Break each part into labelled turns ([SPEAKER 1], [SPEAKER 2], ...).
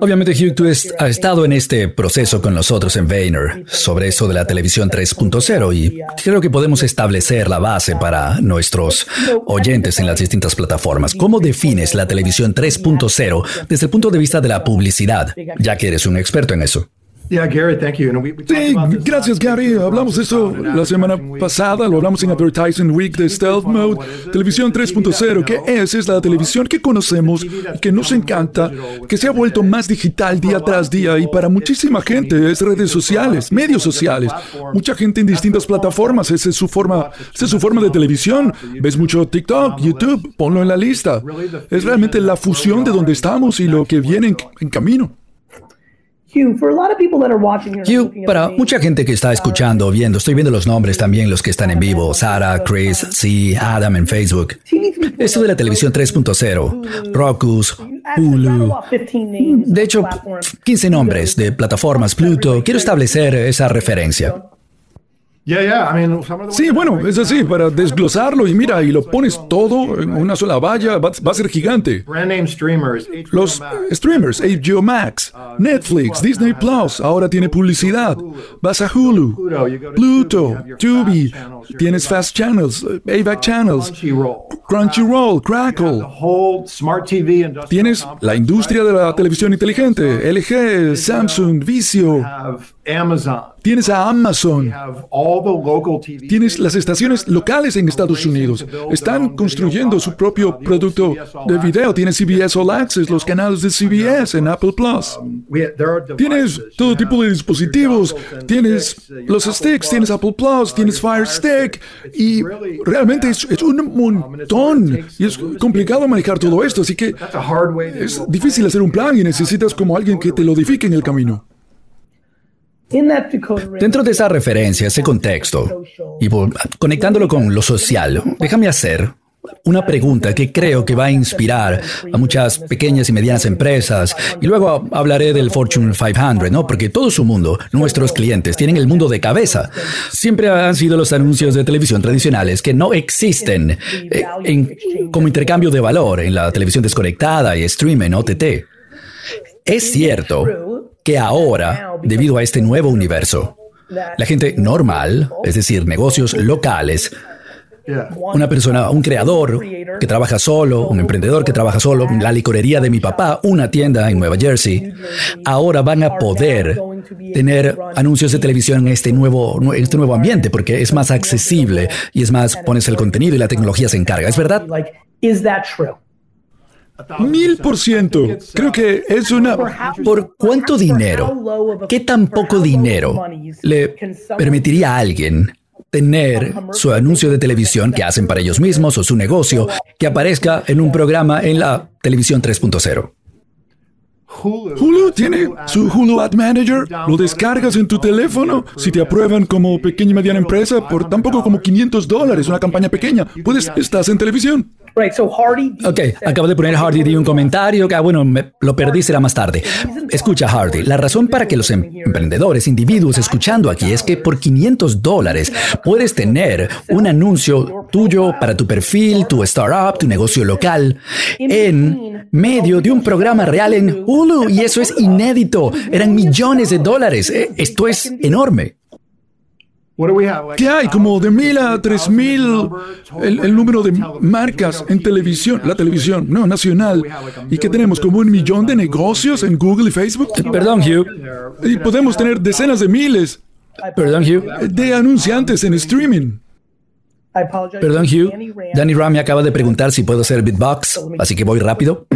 [SPEAKER 1] Obviamente, Hugh, tú has estado en este proceso con nosotros en Vayner sobre eso de la televisión 3.0 y creo que podemos establecer la base para nuestros oyentes en las distintas plataformas. ¿Cómo defines la televisión 3.0 desde el punto de vista de la publicidad, ya que eres un experto en eso?
[SPEAKER 2] Sí, gracias Gary. Hablamos de eso la semana pasada, lo hablamos en Advertising Week de Stealth Mode, televisión 3.0, que es, es la televisión que conocemos, que nos encanta, que se ha vuelto más digital día tras día y para muchísima gente es redes sociales, medios sociales, mucha gente en distintas plataformas, esa es su forma, esa es su forma de televisión. Ves mucho TikTok, YouTube, ponlo en la lista. Es realmente la fusión de donde estamos y lo que viene en camino.
[SPEAKER 1] Hugh, para mucha gente que está escuchando, viendo, estoy viendo los nombres también, los que están en vivo, Sara, Chris, C, Adam en Facebook. Esto de la televisión 3.0, Roku, Hulu. De hecho, 15 nombres de plataformas, Pluto. Quiero establecer esa referencia.
[SPEAKER 2] Sí, bueno, es así, para desglosarlo y mira, y lo pones todo en una sola valla, va, a ser gigante. Los streamers, HBO Max, uh, Netflix, Disney Plus, ahora tiene publicidad. Vas a Hulu, Pluto, Tubi, tienes Fast Channels, AVAC uh, Channels, Crunchyroll, Crackle. Tienes la industria de la televisión inteligente, LG, Samsung, Vizio. Tienes a Amazon. Tienes las estaciones locales en Estados Unidos. Están construyendo su propio producto de video. Tienes CBS All Access, los canales de CBS en Apple Plus. Um, tienes todo tipo de dispositivos. Tienes los sticks, tienes Apple Plus, tienes Fire Stick. Y realmente es, es un montón. Y es complicado manejar todo esto. Así que es difícil hacer un plan y necesitas como alguien que te lo edifique en el camino.
[SPEAKER 1] Dentro de esa referencia, ese contexto, y conectándolo con lo social, déjame hacer una pregunta que creo que va a inspirar a muchas pequeñas y medianas empresas. Y luego hablaré del Fortune 500, ¿no? Porque todo su mundo, nuestros clientes, tienen el mundo de cabeza. Siempre han sido los anuncios de televisión tradicionales que no existen eh, como intercambio de valor en la televisión desconectada y streaming, OTT. Es cierto que ahora, debido a este nuevo universo, la gente normal, es decir, negocios locales, una persona, un creador que trabaja solo, un emprendedor que trabaja solo, la licorería de mi papá, una tienda en Nueva Jersey, ahora van a poder tener anuncios de televisión en este nuevo, en este nuevo ambiente porque es más accesible y es más, pones el contenido y la tecnología se encarga. ¿Es verdad?
[SPEAKER 2] Mil por ciento. Creo que es una...
[SPEAKER 1] ¿Por cuánto dinero? ¿Qué tan poco dinero le permitiría a alguien tener su anuncio de televisión que hacen para ellos mismos o su negocio que aparezca en un programa en la televisión 3.0?
[SPEAKER 2] Hulu tiene su Hulu Ad Manager, lo descargas en tu teléfono, si te aprueban como pequeña y mediana empresa por tampoco como 500 dólares, una campaña pequeña, puedes, estás en televisión.
[SPEAKER 1] Ok, acabo de poner Hardy de un comentario que, ah, bueno, lo perdí, será más tarde. Escucha, Hardy, la razón para que los em-, emprendedores, individuos escuchando aquí es que por 500 dólares puedes tener un anuncio tuyo para tu perfil, tu startup, tu negocio local, en medio de un programa real en Hulu. Y eso es inédito. Eran millones de dólares. Esto es enorme.
[SPEAKER 2] ¿Qué hay? Como de mil a tres mil el, número de marcas en televisión, la televisión, no, nacional. ¿Y qué tenemos? Como un millón de negocios en Google y Facebook.
[SPEAKER 1] Perdón, Hugh.
[SPEAKER 2] Y podemos tener decenas de miles.
[SPEAKER 1] Perdón, Hugh.
[SPEAKER 2] De anunciantes en streaming.
[SPEAKER 1] Perdón, Hugh. Danny Ram me acaba de preguntar si puedo hacer beatbox, así que voy rápido.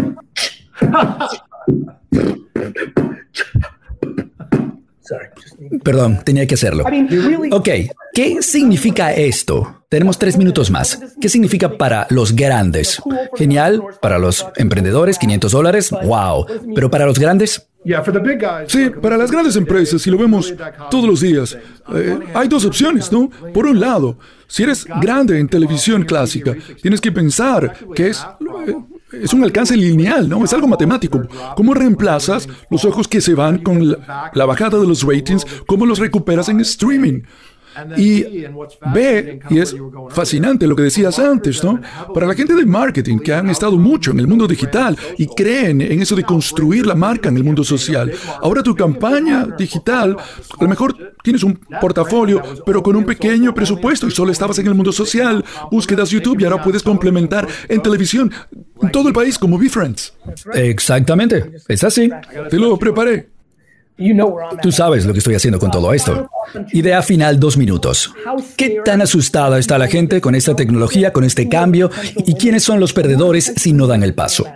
[SPEAKER 1] Perdón, tenía que hacerlo. Ok, ¿qué significa esto? Tenemos tres minutos más. ¿Qué significa para los grandes? Genial, para los emprendedores, 500 dólares, wow. Pero para los grandes,
[SPEAKER 2] Sí, para las grandes empresas, si lo vemos todos los días, eh, hay dos opciones, ¿no? Por un lado, si eres grande en televisión clásica, tienes que pensar que es eh, es un alcance lineal, ¿no? Es algo matemático. ¿Cómo reemplazas los ojos que se van con la, bajada de los ratings? ¿Cómo los recuperas en streaming? Y B, y es fascinante lo que decías antes, ¿no? Para la gente de marketing que han estado mucho en el mundo digital y creen en eso de construir la marca en el mundo social, ahora tu campaña digital, a lo mejor tienes un portafolio, pero con un pequeño presupuesto y solo estabas en el mundo social, búsquedas YouTube y ahora puedes complementar en televisión en todo el país como BeFriends.
[SPEAKER 1] Exactamente, es así.
[SPEAKER 2] Te lo preparé.
[SPEAKER 1] Tú sabes lo que estoy haciendo con todo esto. Idea final, dos minutos. ¿Qué tan asustada está la gente con esta tecnología, con este cambio? ¿Y quiénes son los perdedores si no dan el paso?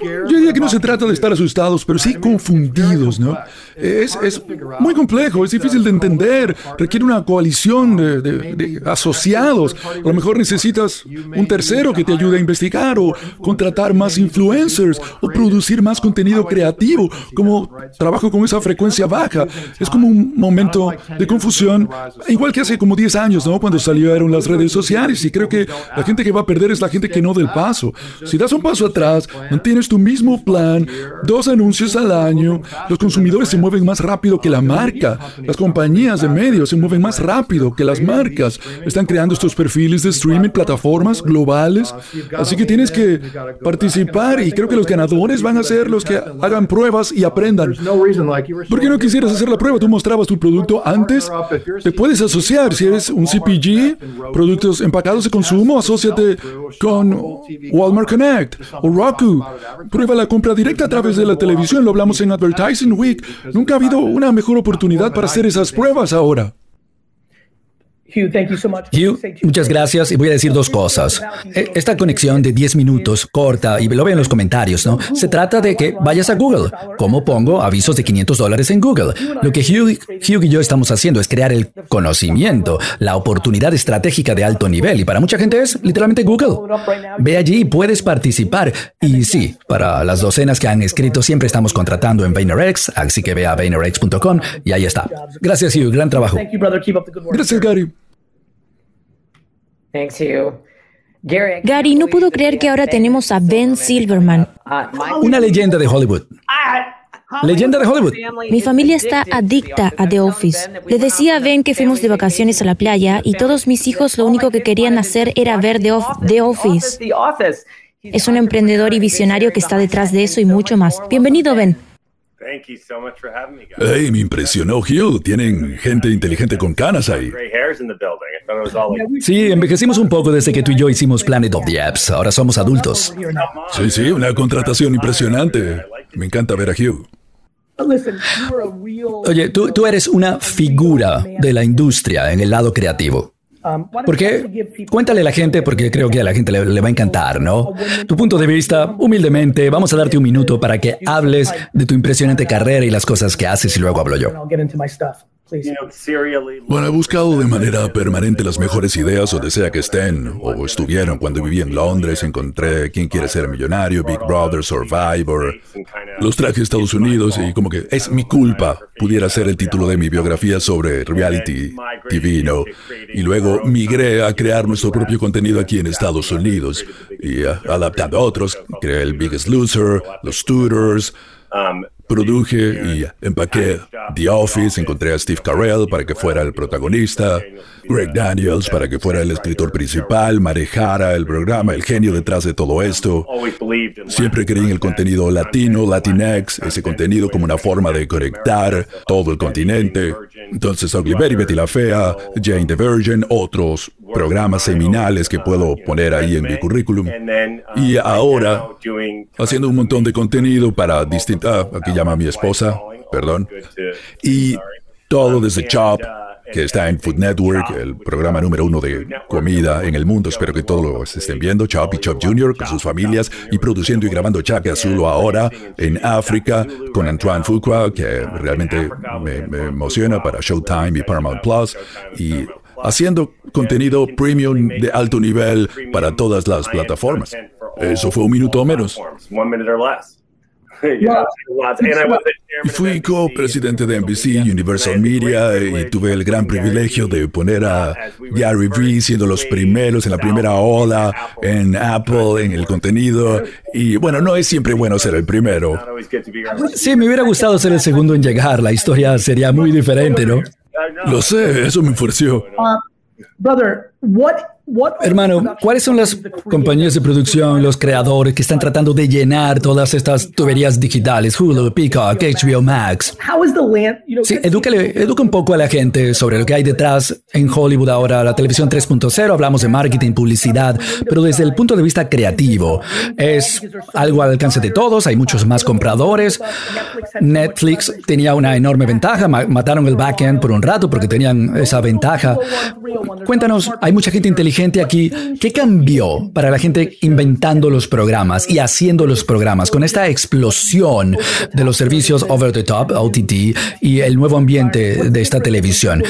[SPEAKER 2] Yo, diría que no se trata de estar asustados, pero sí confundidos, ¿no? Es, es muy complejo, es difícil de entender, requiere una coalición de, asociados. A lo mejor necesitas un tercero que te ayude a investigar o contratar más influencers o producir más contenido creativo, como trabajo con esa frecuencia baja. Es como un momento de confusión, igual que hace como 10 años, ¿no? Cuando salieron las redes sociales y creo que la gente que va a perder es la gente que no del paso. Si das un paso atrás, mantienes tu mismo plan, dos anuncios al año, los consumidores se mueven más rápido que la marca, las compañías de medios se mueven más rápido que las marcas, están creando estos perfiles de streaming, plataformas globales, así que tienes que participar y creo que los ganadores van a ser los que hagan pruebas y aprendan. ¿Por qué no quisieras hacer la prueba? Tú mostrabas tu producto antes, te puedes asociar. Si eres un CPG, productos empacados de consumo, asóciate con Walmart Connect o Roku. Prueba la compra directa a través de la televisión, lo hablamos en Advertising Week. Nunca ha habido una mejor oportunidad para hacer esas pruebas ahora.
[SPEAKER 1] Hugh, muchas gracias y voy a decir dos cosas. E, esta conexión de 10 minutos, corta, y lo veo en los comentarios, ¿no? Se trata de que vayas a Google. ¿Cómo pongo avisos de 500 dólares en Google? Lo que Hugh, Hugh y yo estamos haciendo es crear el conocimiento, la oportunidad estratégica de alto nivel, y para mucha gente es literalmente Google. Ve allí y puedes participar. Y sí, para las docenas que han escrito, siempre estamos contratando en VaynerX, así que ve a VaynerX.com y ahí está. Gracias, Hugh. Gran trabajo.
[SPEAKER 2] Gracias, Gary.
[SPEAKER 3] Gary, no puedo creer que ahora tenemos a Ben Silverman.
[SPEAKER 1] Una leyenda de Hollywood. Leyenda de Hollywood.
[SPEAKER 3] Mi familia está adicta a The Office. Le decía a Ben que fuimos de vacaciones a la playa y todos mis hijos lo único que querían hacer era ver The, Office. Es un emprendedor y visionario que está detrás de eso y mucho más. Bienvenido, Ben.
[SPEAKER 2] Hey, me impresionó Hugh. Tienen gente inteligente con canas ahí.
[SPEAKER 1] Sí, envejecimos un poco desde que tú y yo hicimos Planet of the Apps. Ahora somos adultos.
[SPEAKER 2] Sí, sí, una contratación impresionante. Me encanta ver a Hugh.
[SPEAKER 1] Oye, tú, tú eres una figura de la industria en el lado creativo. Um, porque cuéntale a la gente, porque creo que a la gente le, va a encantar, ¿no? Tu punto de vista, humildemente, vamos a darte un minuto para que hables de tu impresionante carrera y las cosas que haces y luego hablo yo.
[SPEAKER 2] Bueno, he buscado de manera permanente las mejores ideas donde sea que estén o estuvieron. Cuando viví en Londres encontré Quién quiere ser millonario, Big Brother, Survivor. Los traje a Estados Unidos y como que es mi culpa. Pudiera ser el título de mi biografía sobre reality TV, ¿no? Y luego migré a crear nuestro propio contenido aquí en Estados Unidos y adaptando a otros. Creé el Biggest Loser, los Tutors. Produje y empaqué The Office, encontré a Steve Carell para que fuera el protagonista, Greg Daniels para que fuera el escritor principal, manejara el programa, el genio detrás de todo esto. Siempre creí en el contenido latino, Latinx, ese contenido como una forma de conectar todo el continente. Entonces, Ugly Betty, Betty la Fea, Jane the Virgin, otros programas seminales que puedo poner ahí en mi currículum. Y ahora, haciendo un montón de contenido para distintas, aquí llama a mi esposa, perdón, y todo desde Chop, que está en Food Network, el programa número uno de comida en el mundo. Espero que todos lo estén viendo. Chop y Chop Jr. con sus familias y produciendo y grabando Chaque Azul ahora en África con Antoine Fuqua, que realmente me, me emociona para Showtime y Paramount Plus. Y haciendo contenido premium de alto nivel para todas las plataformas. Eso fue un minuto o menos. Fui co-presidente de NBC, Universal Media, y tuve el gran privilegio de poner a Gary Vee siendo los primeros en la primera ola en Apple, en el contenido. Y bueno, no es siempre bueno ser el primero.
[SPEAKER 1] Sí, me hubiera gustado ser el segundo en llegar. La historia sería muy diferente, ¿no?
[SPEAKER 2] Lo sé, eso me ofreció.
[SPEAKER 1] brother, what Hermano, ¿cuáles son las compañías de producción, los creadores que están tratando de llenar todas estas tuberías digitales? Hulu, Peacock, HBO Max. Sí, edúcale, educa un poco a la gente sobre lo que hay detrás en Hollywood ahora, la televisión 3.0, hablamos de marketing, publicidad, pero desde el punto de vista creativo, es algo al alcance de todos, hay muchos más compradores. Netflix tenía una enorme ventaja, mataron el backend por un rato porque tenían esa ventaja. Cuéntanos, hay mucha gente inteligente gente aquí, ¿qué cambió para la gente inventando los programas y haciendo los programas con esta explosión de los servicios over the top, OTT, y el nuevo ambiente de esta televisión?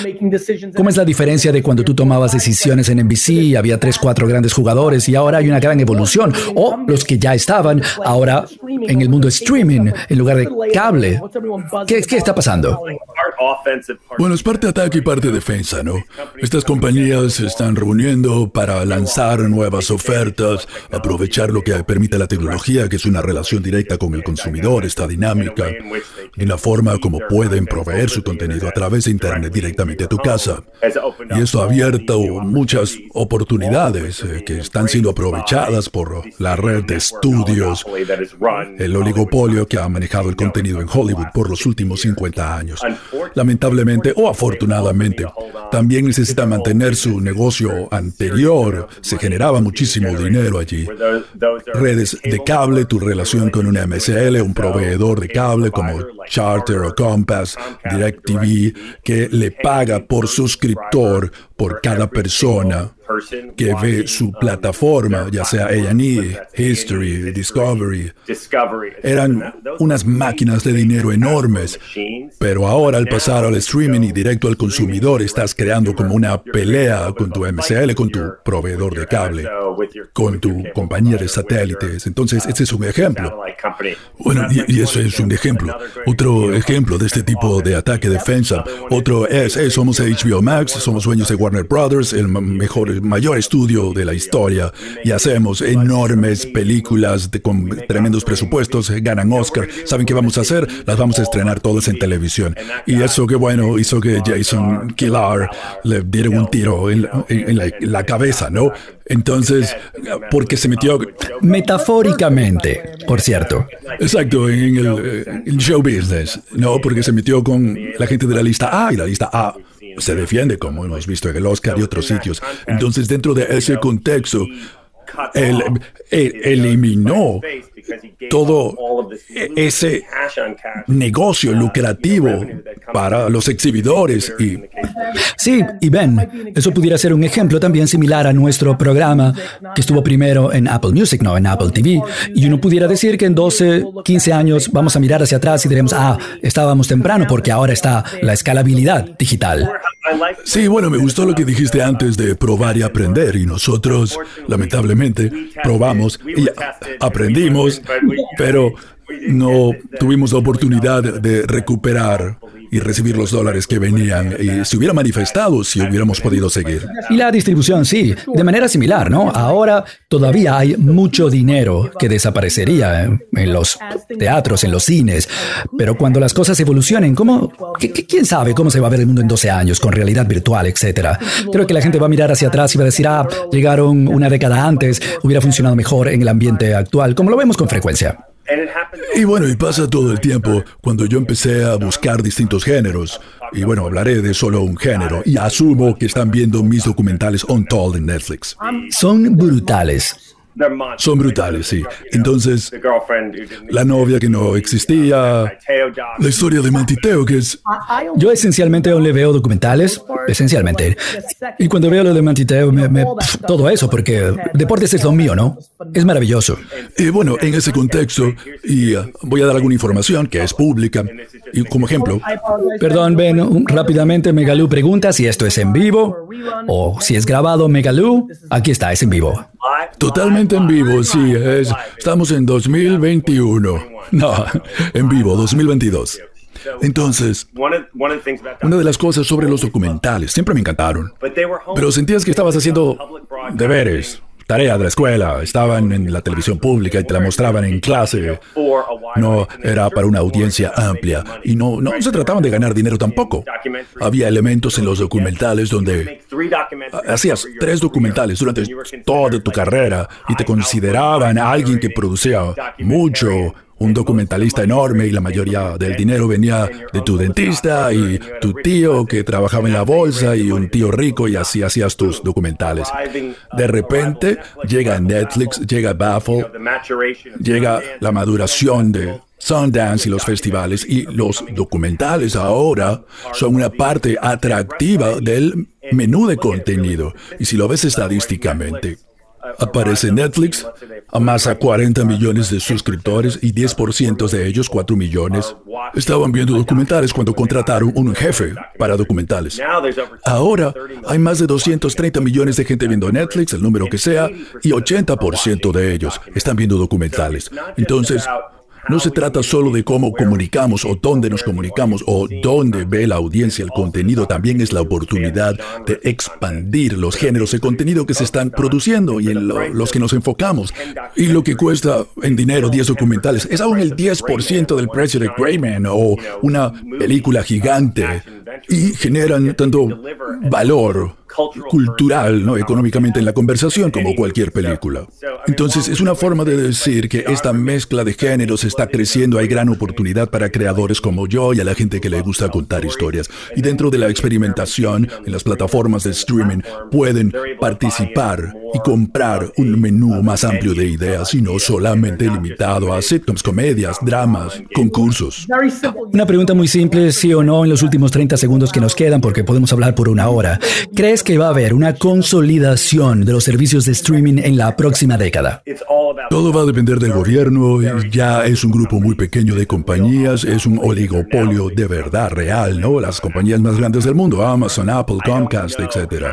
[SPEAKER 1] ¿Cómo es la diferencia de cuando tú tomabas decisiones en NBC, había tres, cuatro grandes jugadores y ahora hay una gran evolución? O los que ya estaban ahora en el mundo streaming en lugar de cable. ¿Qué, qué está pasando?
[SPEAKER 2] Bueno, es parte ataque y parte defensa, ¿no? Estas compañías se están reuniendo para lanzar nuevas ofertas, aprovechar lo que permite la tecnología, que es una relación directa con el consumidor, esta dinámica, y la forma como pueden proveer su contenido a través de Internet directamente a tu casa. Y esto ha abierto muchas oportunidades eh, que están siendo aprovechadas por la red de estudios, el oligopolio que ha manejado el contenido en Hollywood por los últimos 50 años. Lamentablemente o afortunadamente, también necesita mantener su negocio Se generaba muchísimo dinero allí. Redes de cable, tu relación con una MSL, un proveedor de cable como Charter o Compass, DirecTV, que le paga por suscriptor por cada persona que ve su plataforma, ya sea A&E, History, Discovery. Eran unas máquinas de dinero enormes, pero ahora al pasar al streaming y directo al consumidor estás creando como una pelea con tu MCL, con tu proveedor de cable, con tu compañía de satélites. Entonces, ese es un ejemplo. Bueno, y, eso es un ejemplo. Otro ejemplo de este tipo de ataque-defensa. Otro es, somos HBO Max, somos dueños de Warner Brothers, el mejor mayor estudio de la historia y hacemos enormes películas con tremendos presupuestos, ganan Oscar. ¿Saben qué vamos a hacer? Las vamos a estrenar todas en televisión. Y eso que bueno hizo que Jason Killar le diera un tiro en, la, cabeza, ¿no? Entonces, porque se metió...
[SPEAKER 1] Metafóricamente, por cierto.
[SPEAKER 2] Exacto, en eh, el show business, ¿no? Porque se metió con la gente de la lista A y la lista A se defiende, como hemos visto en el Oscar y otros sitios. Entonces, dentro de ese contexto, él, eliminó todo ese negocio lucrativo para los exhibidores y
[SPEAKER 1] sí y ven eso pudiera ser un ejemplo también similar a nuestro programa que estuvo primero en Apple Music no en Apple TV y uno pudiera decir que en 12 15 años vamos a mirar hacia atrás y diremos ah estábamos temprano porque ahora está la escalabilidad digital
[SPEAKER 2] sí bueno me gustó lo que dijiste antes de probar y aprender y nosotros lamentablemente probamos y aprendimos pero no tuvimos la oportunidad de recuperar y recibir los dólares que venían y se hubiera manifestado si hubiéramos podido seguir.
[SPEAKER 1] Y la distribución, sí, de manera similar, ¿no? Ahora todavía hay mucho dinero que desaparecería en los teatros, en los cines, pero cuando las cosas evolucionen, ¿cómo, ¿quién sabe cómo se va a ver el mundo en 12 años con realidad virtual, etcétera? Creo que la gente va a mirar hacia atrás y va a decir, ah, llegaron una década antes, hubiera funcionado mejor en el ambiente actual, como lo vemos con frecuencia.
[SPEAKER 2] Y bueno, y pasa todo el tiempo cuando yo empecé a buscar distintos géneros. Y bueno, hablaré de solo un género. Y asumo que están viendo mis documentales Untold en Netflix.
[SPEAKER 1] Son brutales.
[SPEAKER 2] Son brutales, sí. Entonces, la novia que no existía, la historia de Mantiteo, que es...
[SPEAKER 1] Yo esencialmente aún le veo documentales, esencialmente. Y cuando veo lo de Mantiteo, me, todo eso, porque deportes es lo mío, ¿no? Es maravilloso.
[SPEAKER 2] Y bueno, en ese contexto, y uh, voy a dar alguna información que es pública, y como ejemplo...
[SPEAKER 1] Perdón, Ben, rápidamente Megalú pregunta si esto es en vivo o si es grabado Megalú. Aquí está, es en vivo.
[SPEAKER 2] Totalmente en vivo, sí, es, estamos en 2021. No, en vivo, 2022. Entonces, una de las cosas sobre los documentales, siempre me encantaron, pero sentías que estabas haciendo deberes, tarea de la escuela, estaban en la televisión pública y te la mostraban en clase. No era para una audiencia amplia. y no, no se trataban de ganar dinero tampoco. Había elementos en los documentales donde hacías tres documentales durante toda tu carrera y te consideraban alguien que producía mucho un documentalista enorme y la mayoría del dinero venía de tu dentista y tu tío que trabajaba en la bolsa y un tío rico y así hacías tus documentales. De repente llega Netflix, llega Baffle, llega la maduración de Sundance y los festivales y los documentales ahora son una parte atractiva del menú de contenido. Y si lo ves estadísticamente, Aparece Netflix, amasa 40 millones de suscriptores y 10% de ellos, 4 millones, estaban viendo documentales cuando contrataron un jefe para documentales. Ahora hay más de 230 millones de gente viendo Netflix, el número que sea, y 80% de ellos están viendo documentales. Entonces, no se trata solo de cómo comunicamos o dónde nos comunicamos o dónde ve la audiencia. El contenido, también es la oportunidad de expandir los géneros de contenido que se están produciendo y en los que nos enfocamos. Y lo que cuesta en dinero 10 documentales es aún el 10% del precio de Greyman o una película gigante. Y generan tanto valor cultural, ¿no? económicamente en la conversación como cualquier película. Entonces es una forma de decir que esta mezcla de géneros está creciendo, hay gran oportunidad para creadores como yo y a la gente que le gusta contar historias. Y dentro de la experimentación, en las plataformas de streaming pueden participar y comprar un menú más amplio de ideas y no solamente limitado a sitcoms, comedias, dramas, concursos.
[SPEAKER 1] Una pregunta muy simple, sí o no, en los últimos 30 segundos que nos quedan porque podemos hablar por una hora. ¿Crees que va a haber una consolidación de los servicios de streaming en la próxima década?
[SPEAKER 2] Todo va a depender del gobierno. Ya es un grupo muy pequeño de compañías, es un oligopolio de verdad real, ¿no? Las compañías más grandes del mundo, Amazon, Apple, Comcast, etc.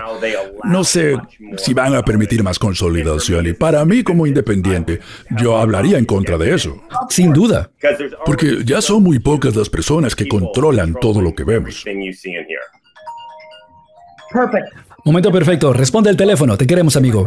[SPEAKER 2] No sé si van a permitir más consolidación y para mí como independiente, yo hablaría en contra de eso.
[SPEAKER 1] Sin duda.
[SPEAKER 2] Porque ya son muy pocas las personas que controlan todo lo que vemos.
[SPEAKER 1] Momento perfecto. Responde el teléfono. Te queremos, amigo.